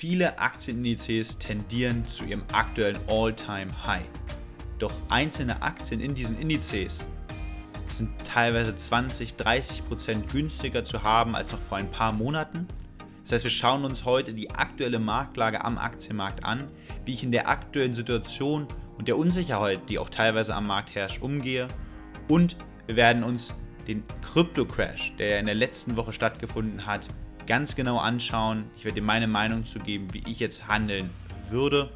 Viele Aktienindizes tendieren zu ihrem aktuellen All-Time-High. Doch einzelne Aktien in diesen Indizes sind teilweise 20, 30 Prozent günstiger zu haben als noch vor ein paar Monaten. Das heißt, wir schauen uns heute die aktuelle Marktlage am Aktienmarkt an, wie ich in der aktuellen Situation und der Unsicherheit, die auch teilweise am Markt herrscht, umgehe. Und wir werden uns den Krypto-Crash, der in der letzten Woche stattgefunden hat, ganz genau anschauen. Ich werde dir meine Meinung zu geben, wie ich jetzt handeln würde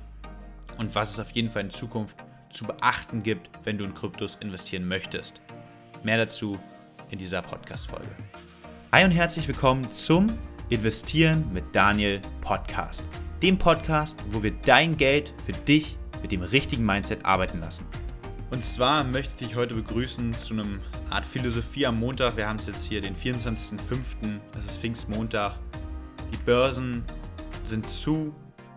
und was es auf jeden Fall in Zukunft zu beachten gibt, wenn du in Kryptos investieren möchtest. Mehr dazu in dieser Podcast-Folge. Hi und herzlich willkommen zum Investieren mit Daniel Podcast. Dem Podcast, wo wir dein Geld für dich mit dem richtigen Mindset arbeiten lassen. Und zwar möchte ich dich heute begrüßen zu einem Art Philosophie am Montag. Wir haben es jetzt hier den 24.05. Das ist Pfingstmontag. Die Börsen sind zu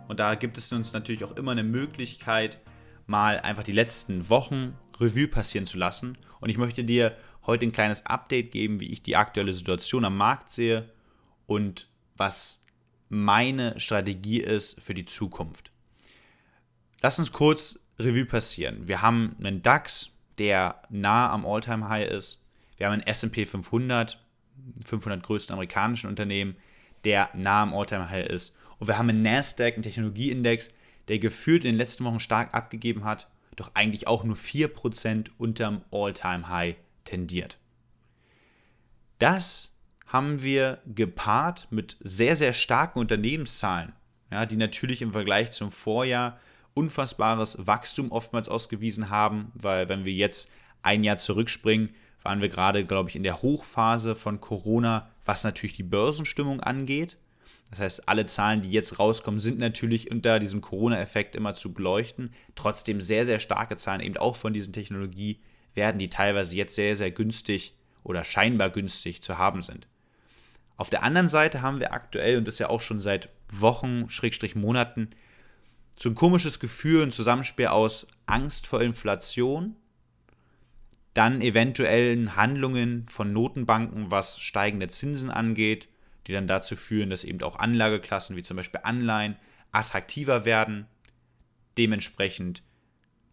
und da gibt es uns natürlich auch immer eine Möglichkeit, mal einfach die letzten Wochen Revue passieren zu lassen. Und ich möchte dir heute ein kleines Update geben, wie ich die aktuelle Situation am Markt sehe und was meine Strategie ist für die Zukunft. Lass uns kurz Revue passieren. Wir haben einen DAX, der nah am All-Time-High ist. Wir haben einen SP 500, 500 größten amerikanischen Unternehmen, der nah am All-Time-High ist. Und wir haben einen Nasdaq, einen Technologieindex, der gefühlt in den letzten Wochen stark abgegeben hat, doch eigentlich auch nur 4% unterm All-Time-High tendiert. Das haben wir gepaart mit sehr, sehr starken Unternehmenszahlen, ja, die natürlich im Vergleich zum Vorjahr unfassbares Wachstum oftmals ausgewiesen haben, weil wenn wir jetzt ein Jahr zurückspringen, waren wir gerade, glaube ich, in der Hochphase von Corona, was natürlich die Börsenstimmung angeht. Das heißt, alle Zahlen, die jetzt rauskommen, sind natürlich unter diesem Corona-Effekt immer zu beleuchten. Trotzdem sehr, sehr starke Zahlen, eben auch von diesen Technologiewerten, die teilweise jetzt sehr, sehr günstig oder scheinbar günstig zu haben sind. Auf der anderen Seite haben wir aktuell, und das ja auch schon seit Wochen, Schrägstrich Monaten, so ein komisches Gefühl, ein Zusammenspiel aus Angst vor Inflation, dann eventuellen Handlungen von Notenbanken, was steigende Zinsen angeht, die dann dazu führen, dass eben auch Anlageklassen wie zum Beispiel Anleihen attraktiver werden, dementsprechend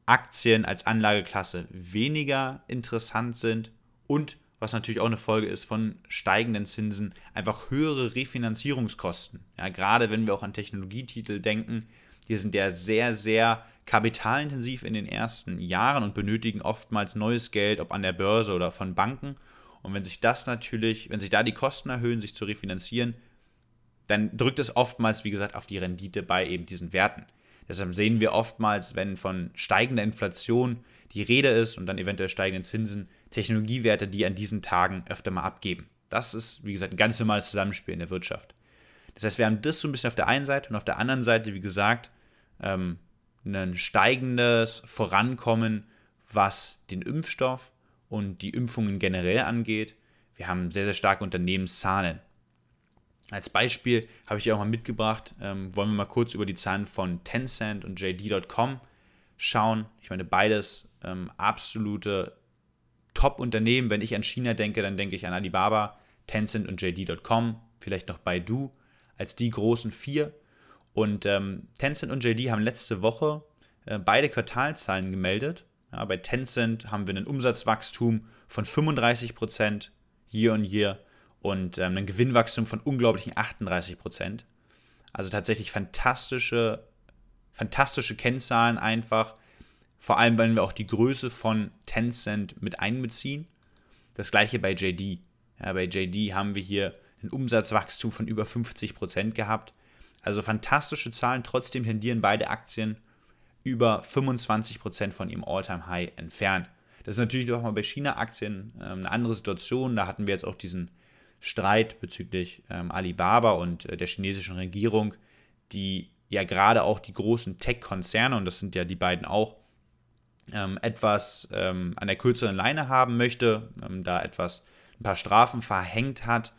Aktien als Anlageklasse weniger interessant sind und was natürlich auch eine Folge ist von steigenden Zinsen, einfach höhere Refinanzierungskosten. Ja, gerade wenn wir auch an Technologietitel denken, die sind ja sehr, sehr kapitalintensiv in den ersten Jahren und benötigen oftmals neues Geld, ob an der Börse oder von Banken. Und wenn sich das natürlich, wenn sich da die Kosten erhöhen, sich zu refinanzieren, dann drückt es oftmals, wie gesagt, auf die Rendite bei eben diesen Werten. Deshalb sehen wir oftmals, wenn von steigender Inflation die Rede ist und dann eventuell steigenden Zinsen, Technologiewerte, die an diesen Tagen öfter mal abgeben. Das ist, wie gesagt, ein ganz normales Zusammenspiel in der Wirtschaft. Das heißt, wir haben das so ein bisschen auf der einen Seite und auf der anderen Seite, wie gesagt, ähm, ein steigendes Vorankommen, was den Impfstoff und die Impfungen generell angeht. Wir haben sehr, sehr starke Unternehmenszahlen. Als Beispiel habe ich auch mal mitgebracht, ähm, wollen wir mal kurz über die Zahlen von Tencent und JD.com schauen. Ich meine, beides ähm, absolute Top-Unternehmen. Wenn ich an China denke, dann denke ich an Alibaba, Tencent und JD.com, vielleicht noch Baidu als die großen vier. Und ähm, Tencent und JD haben letzte Woche äh, beide Quartalzahlen gemeldet. Ja, bei Tencent haben wir ein Umsatzwachstum von 35% year on year und ähm, ein Gewinnwachstum von unglaublichen 38%. Also tatsächlich fantastische, fantastische Kennzahlen einfach. Vor allem, wenn wir auch die Größe von Tencent mit einbeziehen. Das gleiche bei JD. Ja, bei JD haben wir hier ein Umsatzwachstum von über 50 Prozent gehabt. Also fantastische Zahlen. Trotzdem tendieren beide Aktien über 25 Prozent von ihrem All-Time-High entfernt. Das ist natürlich auch mal bei China-Aktien ähm, eine andere Situation. Da hatten wir jetzt auch diesen Streit bezüglich ähm, Alibaba und äh, der chinesischen Regierung, die ja gerade auch die großen Tech-Konzerne, und das sind ja die beiden auch, ähm, etwas an der kürzeren Leine haben möchte, da etwas ein paar Strafen verhängt hat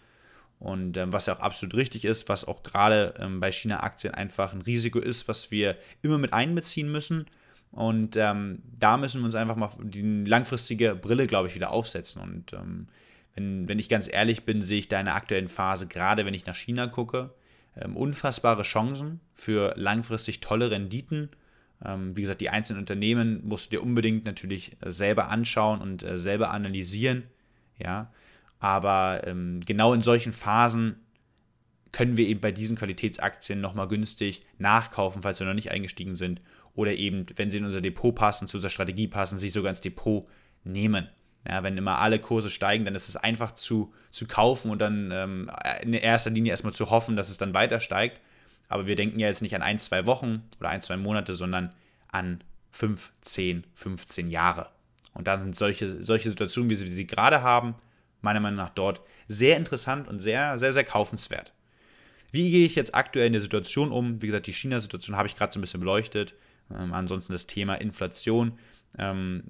und ähm, was ja auch absolut richtig ist, was auch gerade ähm, bei China-Aktien einfach ein Risiko ist, was wir immer mit einbeziehen müssen. Und ähm, da müssen wir uns einfach mal die langfristige Brille, glaube ich, wieder aufsetzen. Und ähm, wenn, wenn ich ganz ehrlich bin, sehe ich da in der aktuellen Phase, gerade wenn ich nach China gucke, ähm, unfassbare Chancen für langfristig tolle Renditen. Ähm, wie gesagt, die einzelnen Unternehmen musst du dir unbedingt natürlich selber anschauen und äh, selber analysieren. Ja, aber ähm, genau in solchen Phasen können wir eben bei diesen Qualitätsaktien nochmal günstig nachkaufen, falls wir noch nicht eingestiegen sind. Oder eben, wenn sie in unser Depot passen, zu unserer Strategie passen, sich sogar ins Depot nehmen. Ja, wenn immer alle Kurse steigen, dann ist es einfach zu, zu kaufen und dann ähm, in erster Linie erstmal zu hoffen, dass es dann weiter steigt. Aber wir denken ja jetzt nicht an ein, zwei Wochen oder ein, zwei Monate, sondern an 5, 10, 15 Jahre. Und dann sind solche, solche Situationen, wie wir sie gerade haben, meiner Meinung nach dort sehr interessant und sehr, sehr, sehr kaufenswert. Wie gehe ich jetzt aktuell in der Situation um? Wie gesagt, die China-Situation habe ich gerade so ein bisschen beleuchtet. Ähm, ansonsten das Thema Inflation. Ähm,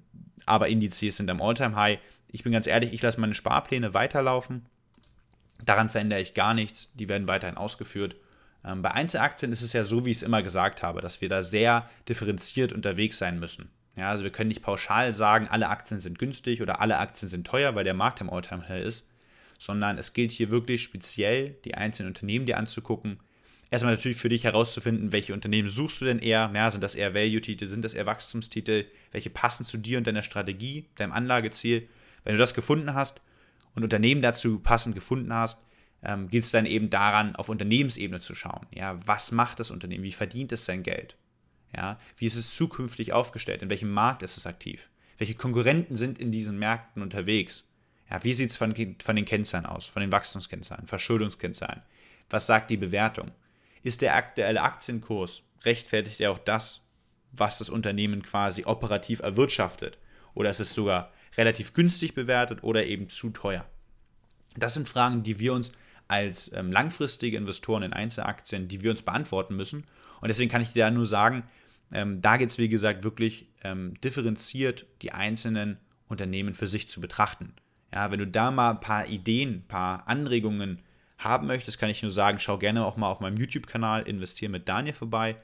aber Indizes sind am All-Time-High. Ich bin ganz ehrlich, ich lasse meine Sparpläne weiterlaufen. Daran verändere ich gar nichts. Die werden weiterhin ausgeführt. Ähm, bei Einzelaktien ist es ja so, wie ich es immer gesagt habe, dass wir da sehr differenziert unterwegs sein müssen. Ja, also wir können nicht pauschal sagen, alle Aktien sind günstig oder alle Aktien sind teuer, weil der Markt am All-Time-High ist sondern es gilt hier wirklich speziell, die einzelnen Unternehmen dir anzugucken. Erstmal natürlich für dich herauszufinden, welche Unternehmen suchst du denn eher? Ja, sind das eher Value-Titel, sind das eher Wachstumstitel? Welche passen zu dir und deiner Strategie, deinem Anlageziel? Wenn du das gefunden hast und Unternehmen dazu passend gefunden hast, ähm, gilt es dann eben daran, auf Unternehmensebene zu schauen. Ja, was macht das Unternehmen? Wie verdient es sein Geld? Ja, wie ist es zukünftig aufgestellt? In welchem Markt ist es aktiv? Welche Konkurrenten sind in diesen Märkten unterwegs? Ja, wie sieht es von, von den Kennzahlen aus, von den Wachstumskennzahlen, Verschuldungskennzahlen? Was sagt die Bewertung? Ist der aktuelle Aktienkurs, rechtfertigt er auch das, was das Unternehmen quasi operativ erwirtschaftet? Oder ist es sogar relativ günstig bewertet oder eben zu teuer? Das sind Fragen, die wir uns als ähm, langfristige Investoren in Einzelaktien, die wir uns beantworten müssen. Und deswegen kann ich dir da nur sagen, ähm, da geht es, wie gesagt, wirklich ähm, differenziert die einzelnen Unternehmen für sich zu betrachten. Ja, wenn du da mal ein paar Ideen, ein paar Anregungen haben möchtest, kann ich nur sagen, schau gerne auch mal auf meinem YouTube-Kanal Investieren mit Daniel vorbei.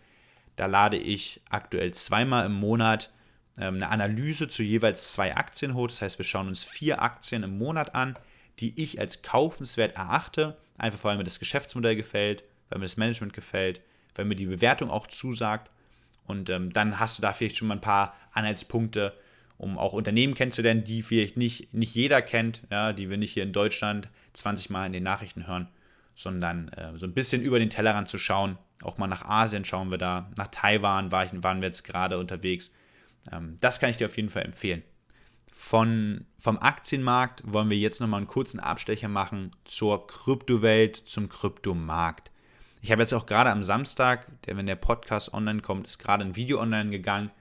Da lade ich aktuell zweimal im Monat ähm, eine Analyse zu jeweils zwei Aktien hoch. Das heißt, wir schauen uns vier Aktien im Monat an, die ich als kaufenswert erachte. Einfach weil mir das Geschäftsmodell gefällt, weil mir das Management gefällt, weil mir die Bewertung auch zusagt. Und ähm, dann hast du da vielleicht schon mal ein paar Anhaltspunkte, um auch Unternehmen kennenzulernen, die vielleicht nicht, nicht jeder kennt, ja, die wir nicht hier in Deutschland 20 Mal in den Nachrichten hören, sondern äh, so ein bisschen über den Tellerrand zu schauen. Auch mal nach Asien schauen wir da, nach Taiwan war ich, waren wir jetzt gerade unterwegs. Ähm, das kann ich dir auf jeden Fall empfehlen. Von, vom Aktienmarkt wollen wir jetzt nochmal einen kurzen Abstecher machen zur Kryptowelt, zum Kryptomarkt. Ich habe jetzt auch gerade am Samstag, der, wenn der Podcast online kommt, ist gerade ein Video online gegangen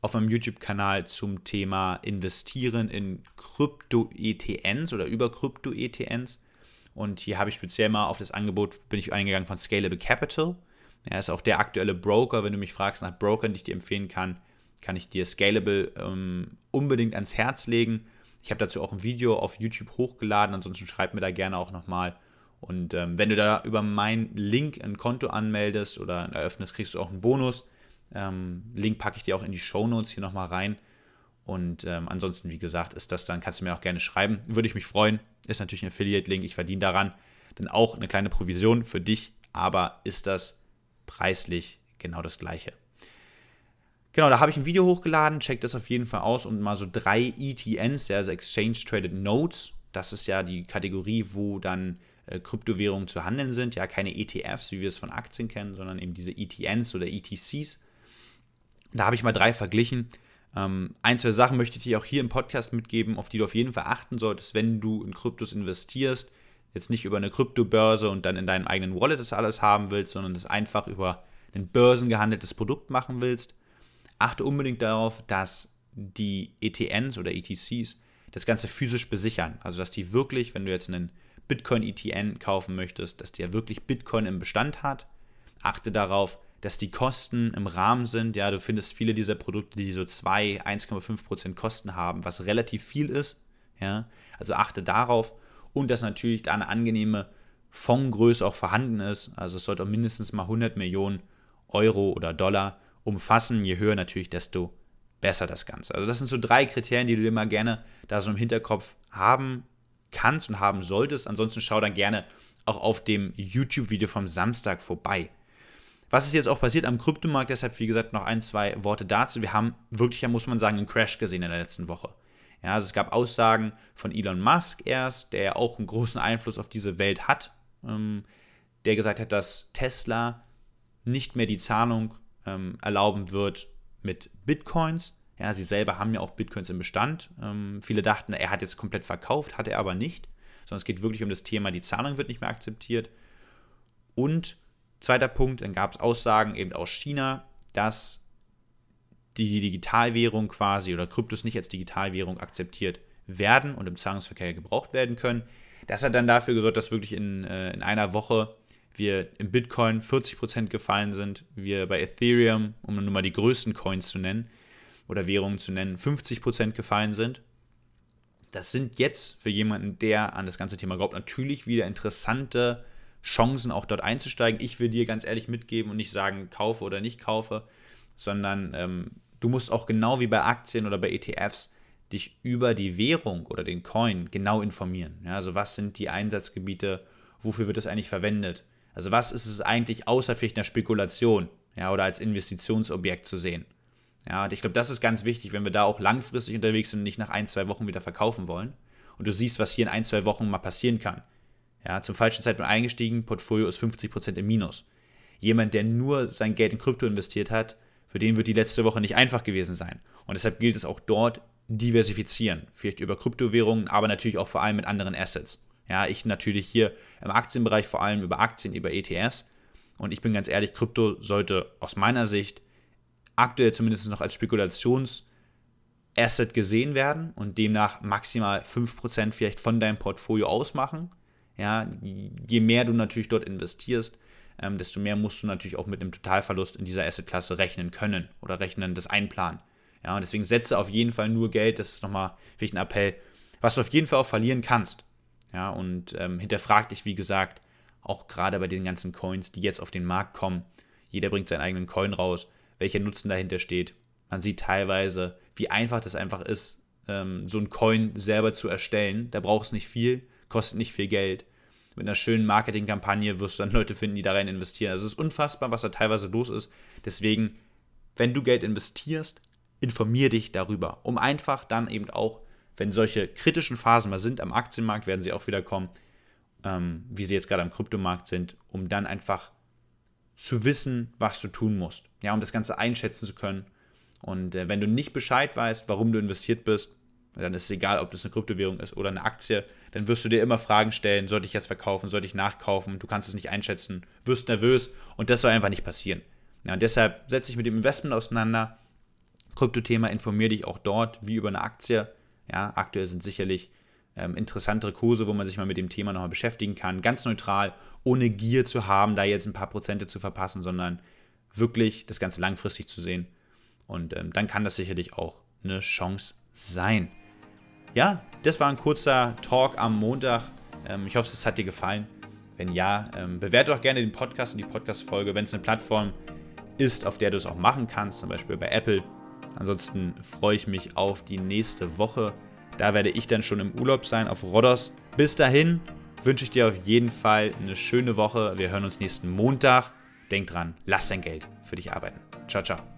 auf meinem YouTube-Kanal zum Thema Investieren in Krypto-ETNs oder über Krypto-ETNs. Und hier habe ich speziell mal auf das Angebot, bin ich eingegangen von Scalable Capital. Er ist auch der aktuelle Broker. Wenn du mich fragst nach Brokern, die ich dir empfehlen kann, kann ich dir Scalable ähm, unbedingt ans Herz legen. Ich habe dazu auch ein Video auf YouTube hochgeladen, ansonsten schreib mir da gerne auch nochmal. Und ähm, wenn du da über meinen Link ein Konto anmeldest oder eröffnest, kriegst du auch einen Bonus. Ähm, Link packe ich dir auch in die Show Notes hier nochmal rein. Und ähm, ansonsten, wie gesagt, ist das dann, kannst du mir auch gerne schreiben. Würde ich mich freuen. Ist natürlich ein Affiliate-Link, ich verdiene daran. Dann auch eine kleine Provision für dich, aber ist das preislich genau das gleiche. Genau, da habe ich ein Video hochgeladen, check das auf jeden Fall aus und mal so drei ETNs, also Exchange Traded Notes. Das ist ja die Kategorie, wo dann äh, Kryptowährungen zu handeln sind. Ja, keine ETFs, wie wir es von Aktien kennen, sondern eben diese ETNs oder ETCs. Da habe ich mal drei verglichen. Ähm, ein, zwei Sachen möchte ich dir auch hier im Podcast mitgeben, auf die du auf jeden Fall achten solltest, wenn du in Kryptos investierst. Jetzt nicht über eine Kryptobörse und dann in deinem eigenen Wallet das alles haben willst, sondern das einfach über ein börsengehandeltes Produkt machen willst. Achte unbedingt darauf, dass die ETNs oder ETCs das Ganze physisch besichern. Also, dass die wirklich, wenn du jetzt einen Bitcoin-ETN kaufen möchtest, dass der wirklich Bitcoin im Bestand hat. Achte darauf, dass die Kosten im Rahmen sind. Ja, du findest viele dieser Produkte, die so 2, 1,5% Kosten haben, was relativ viel ist. Ja, also achte darauf und dass natürlich da eine angenehme Fondsgröße auch vorhanden ist. Also es sollte auch mindestens mal 100 Millionen Euro oder Dollar umfassen. Je höher natürlich, desto besser das Ganze. Also das sind so drei Kriterien, die du dir mal gerne da so im Hinterkopf haben kannst und haben solltest. Ansonsten schau dann gerne auch auf dem YouTube-Video vom Samstag vorbei. Was ist jetzt auch passiert am Kryptomarkt? Deshalb, wie gesagt, noch ein, zwei Worte dazu. Wir haben wirklich, muss man sagen, einen Crash gesehen in der letzten Woche. Ja, also es gab Aussagen von Elon Musk erst, der ja auch einen großen Einfluss auf diese Welt hat, ähm, der gesagt hat, dass Tesla nicht mehr die Zahlung ähm, erlauben wird mit Bitcoins. Ja, sie selber haben ja auch Bitcoins im Bestand. Ähm, viele dachten, er hat jetzt komplett verkauft, hat er aber nicht, sondern es geht wirklich um das Thema, die Zahlung wird nicht mehr akzeptiert. Und Zweiter Punkt, dann gab es Aussagen eben aus China, dass die Digitalwährung quasi oder Kryptos nicht als Digitalwährung akzeptiert werden und im Zahlungsverkehr gebraucht werden können. Das hat dann dafür gesorgt, dass wirklich in, äh, in einer Woche wir im Bitcoin 40% gefallen sind, wir bei Ethereum, um nur mal die größten Coins zu nennen oder Währungen zu nennen, 50% gefallen sind. Das sind jetzt für jemanden, der an das ganze Thema glaubt, natürlich wieder interessante Chancen, auch dort einzusteigen. Ich will dir ganz ehrlich mitgeben und nicht sagen, kaufe oder nicht kaufe, sondern ähm, du musst auch genau wie bei Aktien oder bei ETFs dich über die Währung oder den Coin genau informieren. Ja, also was sind die Einsatzgebiete, wofür wird es eigentlich verwendet? Also was ist es eigentlich außer vielleicht einer Spekulation ja, oder als Investitionsobjekt zu sehen? Ja, ich glaube, das ist ganz wichtig, wenn wir da auch langfristig unterwegs sind und nicht nach ein, zwei Wochen wieder verkaufen wollen. Und du siehst, was hier in ein, zwei Wochen mal passieren kann. Ja, zum falschen Zeitpunkt eingestiegen, Portfolio ist 50% im Minus. Jemand, der nur sein Geld in Krypto investiert hat, für den wird die letzte Woche nicht einfach gewesen sein. Und deshalb gilt es auch dort, diversifizieren. Vielleicht über Kryptowährungen, aber natürlich auch vor allem mit anderen Assets. Ja, ich natürlich hier im Aktienbereich vor allem über Aktien, über ETFs. Und ich bin ganz ehrlich, Krypto sollte aus meiner Sicht aktuell zumindest noch als Spekulationsasset gesehen werden und demnach maximal 5% vielleicht von deinem Portfolio ausmachen. Ja, je mehr du natürlich dort investierst, ähm, desto mehr musst du natürlich auch mit einem Totalverlust in dieser Assetklasse rechnen können oder rechnen, das einplanen. Ja, und deswegen setze auf jeden Fall nur Geld, das ist nochmal vielleicht ein Appell, was du auf jeden Fall auch verlieren kannst. Ja, und ähm, hinterfrag dich, wie gesagt, auch gerade bei den ganzen Coins, die jetzt auf den Markt kommen. Jeder bringt seinen eigenen Coin raus, welcher Nutzen dahinter steht. Man sieht teilweise, wie einfach das einfach ist, ähm, so einen Coin selber zu erstellen. Da brauchst du nicht viel, kostet nicht viel Geld. Mit einer schönen Marketingkampagne wirst du dann Leute finden, die da rein investieren. Also es ist unfassbar, was da teilweise los ist. Deswegen, wenn du Geld investierst, informier dich darüber, um einfach dann eben auch, wenn solche kritischen Phasen mal sind am Aktienmarkt, werden sie auch wieder kommen, ähm, wie sie jetzt gerade am Kryptomarkt sind, um dann einfach zu wissen, was du tun musst. Ja, um das Ganze einschätzen zu können. Und äh, wenn du nicht Bescheid weißt, warum du investiert bist, dann ist es egal, ob das eine Kryptowährung ist oder eine Aktie, dann wirst du dir immer Fragen stellen, sollte ich jetzt verkaufen, sollte ich nachkaufen, du kannst es nicht einschätzen, wirst nervös und das soll einfach nicht passieren. Ja, und deshalb setze dich mit dem Investment auseinander, Kryptothema, informiere dich auch dort wie über eine Aktie. Ja, aktuell sind sicherlich ähm, interessantere Kurse, wo man sich mal mit dem Thema nochmal beschäftigen kann, ganz neutral, ohne Gier zu haben, da jetzt ein paar Prozente zu verpassen, sondern wirklich das Ganze langfristig zu sehen. Und ähm, dann kann das sicherlich auch eine Chance sein ja, das war ein kurzer Talk am Montag. Ähm, ich hoffe, es hat dir gefallen. Wenn ja, ähm, bewerte auch gerne den Podcast und die Podcast-Folge, wenn es eine Plattform ist, auf der du es auch machen kannst, zum Beispiel bei Apple. Ansonsten freue ich mich auf die nächste Woche. Da werde ich dann schon im Urlaub sein auf Rodos. Bis dahin wünsche ich dir auf jeden Fall eine schöne Woche. Wir hören uns nächsten Montag. Denk dran, lass dein Geld für dich arbeiten. Ciao, ciao.